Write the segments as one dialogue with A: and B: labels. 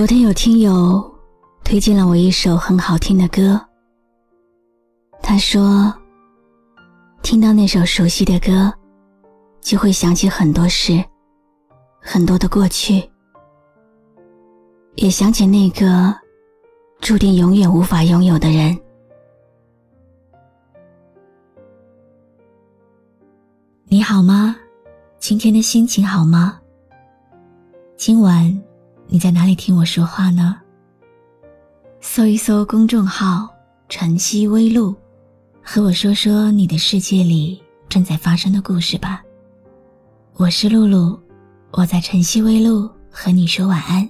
A: 昨天有听友推荐了我一首很好听的歌，他说，听到那首熟悉的歌，就会想起很多事，很多的过去，也想起那个注定永远无法拥有的人。你好吗？今天的心情好吗？今晚。你在哪里听我说话呢？搜一搜公众号“晨曦微露”，和我说说你的世界里正在发生的故事吧。我是露露，我在晨曦微露和你说晚安。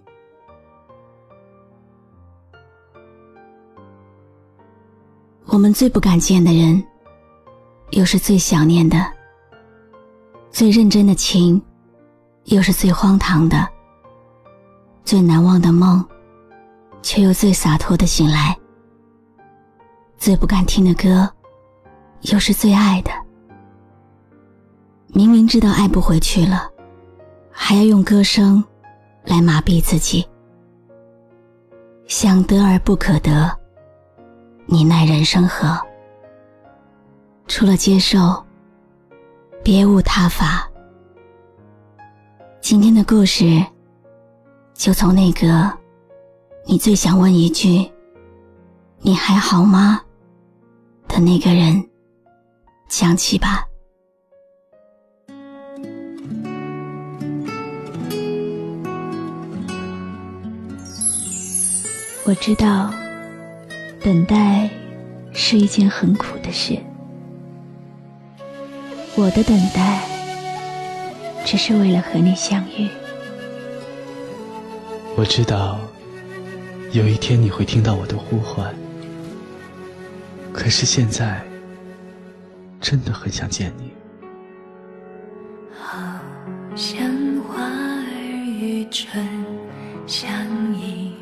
A: 我们最不敢见的人，又是最想念的；最认真的情，又是最荒唐的。最难忘的梦，却又最洒脱的醒来；最不敢听的歌，又是最爱的。明明知道爱不回去了，还要用歌声来麻痹自己。想得而不可得，你奈人生何？除了接受，别无他法。今天的故事。就从那个，你最想问一句“你还好吗”的那个人讲起吧。我知道，等待是一件很苦的事。我的等待，只是为了和你相遇。
B: 我知道，有一天你会听到我的呼唤。可是现在，真的很想见你。
C: 好像花儿与春相依，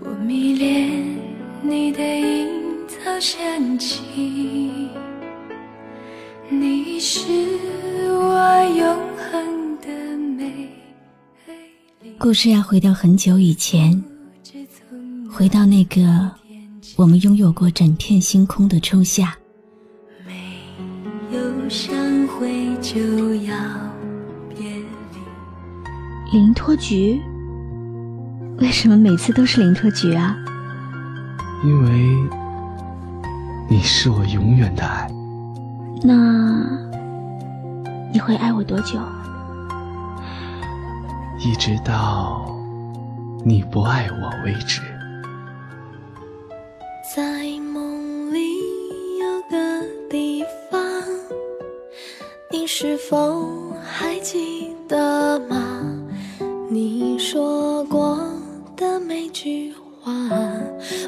C: 我迷恋你的樱草香气，你是
A: 故事要回到很久以前，回到那个我们拥有过整片星空的初夏。
C: 没有相会就要别离。
A: 林托菊？为什么每次都是林托菊啊？
B: 因为你是我永远的爱。
A: 那你会爱我多久？
B: 一直到你不爱我为止。
C: 在梦里有个地方，你是否还记得吗？你说过的每句话，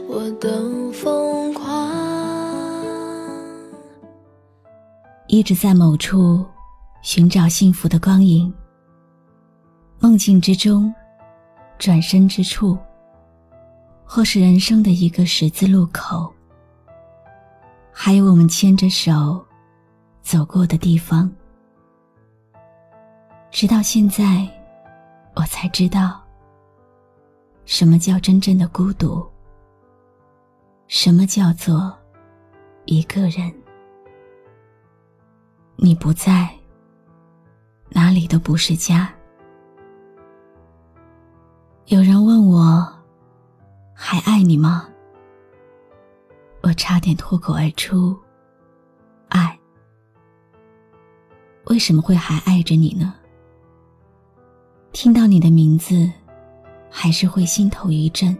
C: 我都疯狂。
A: 一直在某处寻找幸福的光影。梦境之中，转身之处，或是人生的一个十字路口，还有我们牵着手走过的地方。直到现在，我才知道，什么叫真正的孤独，什么叫做一个人。你不在，哪里都不是家。爱你吗？我差点脱口而出，爱。为什么会还爱着你呢？听到你的名字，还是会心头一震；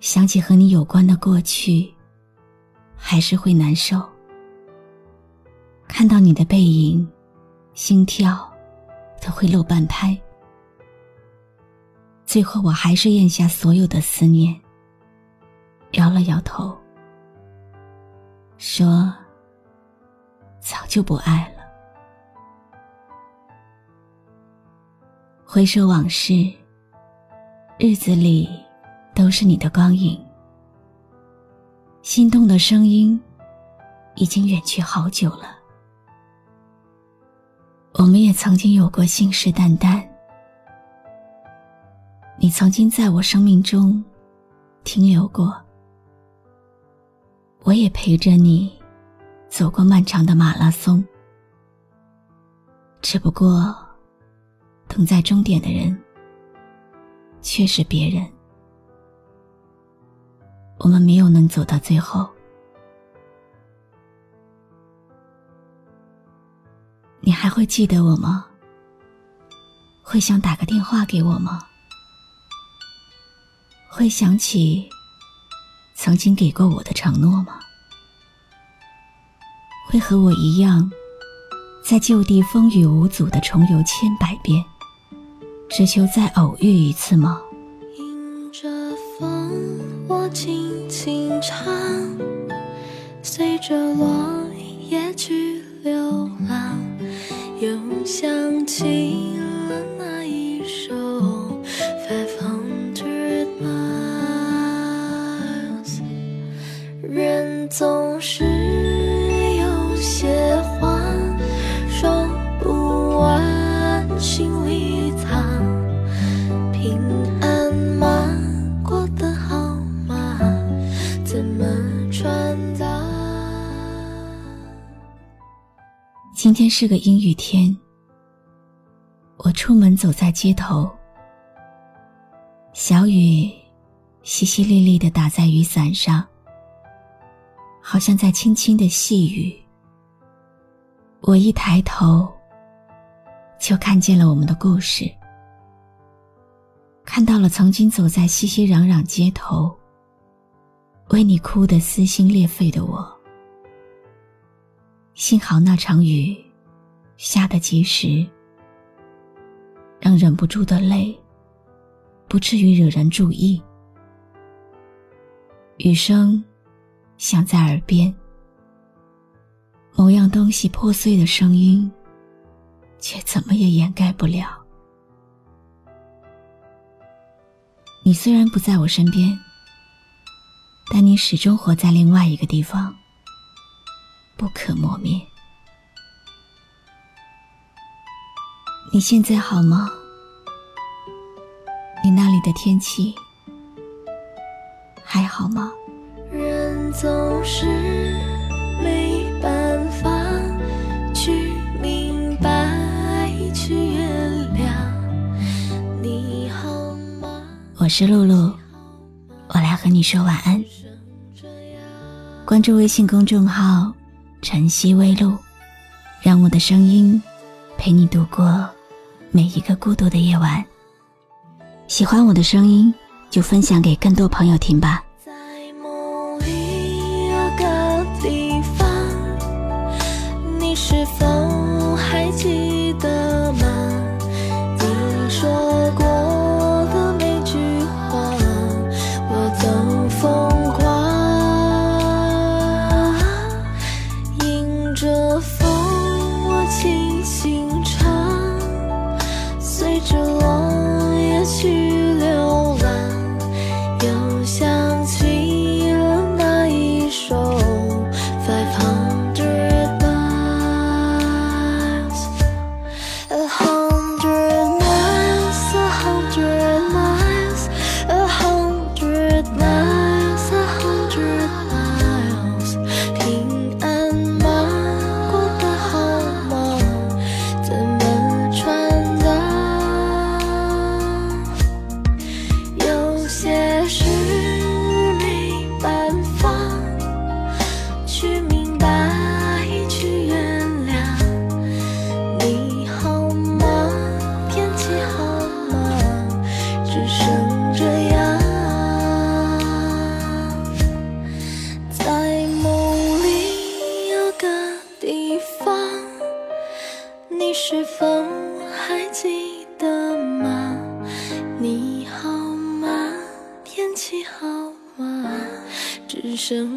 A: 想起和你有关的过去，还是会难受。看到你的背影，心跳都会漏半拍。最后，我还是咽下所有的思念，摇了摇头，说：“早就不爱了。”回首往事，日子里都是你的光影，心动的声音已经远去好久了。我们也曾经有过信誓旦旦。你曾经在我生命中停留过，我也陪着你走过漫长的马拉松。只不过，等在终点的人却是别人，我们没有能走到最后。你还会记得我吗？会想打个电话给我吗？会想起曾经给过我的承诺吗？会和我一样，在旧地风雨无阻的重游千百遍，只求再偶遇一次吗？
C: 迎着风，我轻轻唱，随着落叶去流浪，又想起。了
A: 今天是个阴雨天，我出门走在街头，小雨淅淅沥沥的打在雨伞上。好像在轻轻的细语。我一抬头，就看见了我们的故事，看到了曾经走在熙熙攘攘街头，为你哭得撕心裂肺的我。幸好那场雨下得及时，让忍不住的泪不至于惹人注意。雨声。响在耳边，某样东西破碎的声音，却怎么也掩盖不了。你虽然不在我身边，但你始终活在另外一个地方，不可磨灭。你现在好吗？你那里的天气还好吗？
C: 人总是没办法去明白，去原谅你好吗？
A: 我是露露，我来和你说晚安。关注微信公众号“晨曦微露”，让我的声音陪你度过每一个孤独的夜晚。喜欢我的声音，就分享给更多朋友听吧。
C: 在某一个地方，你是否 love. 样。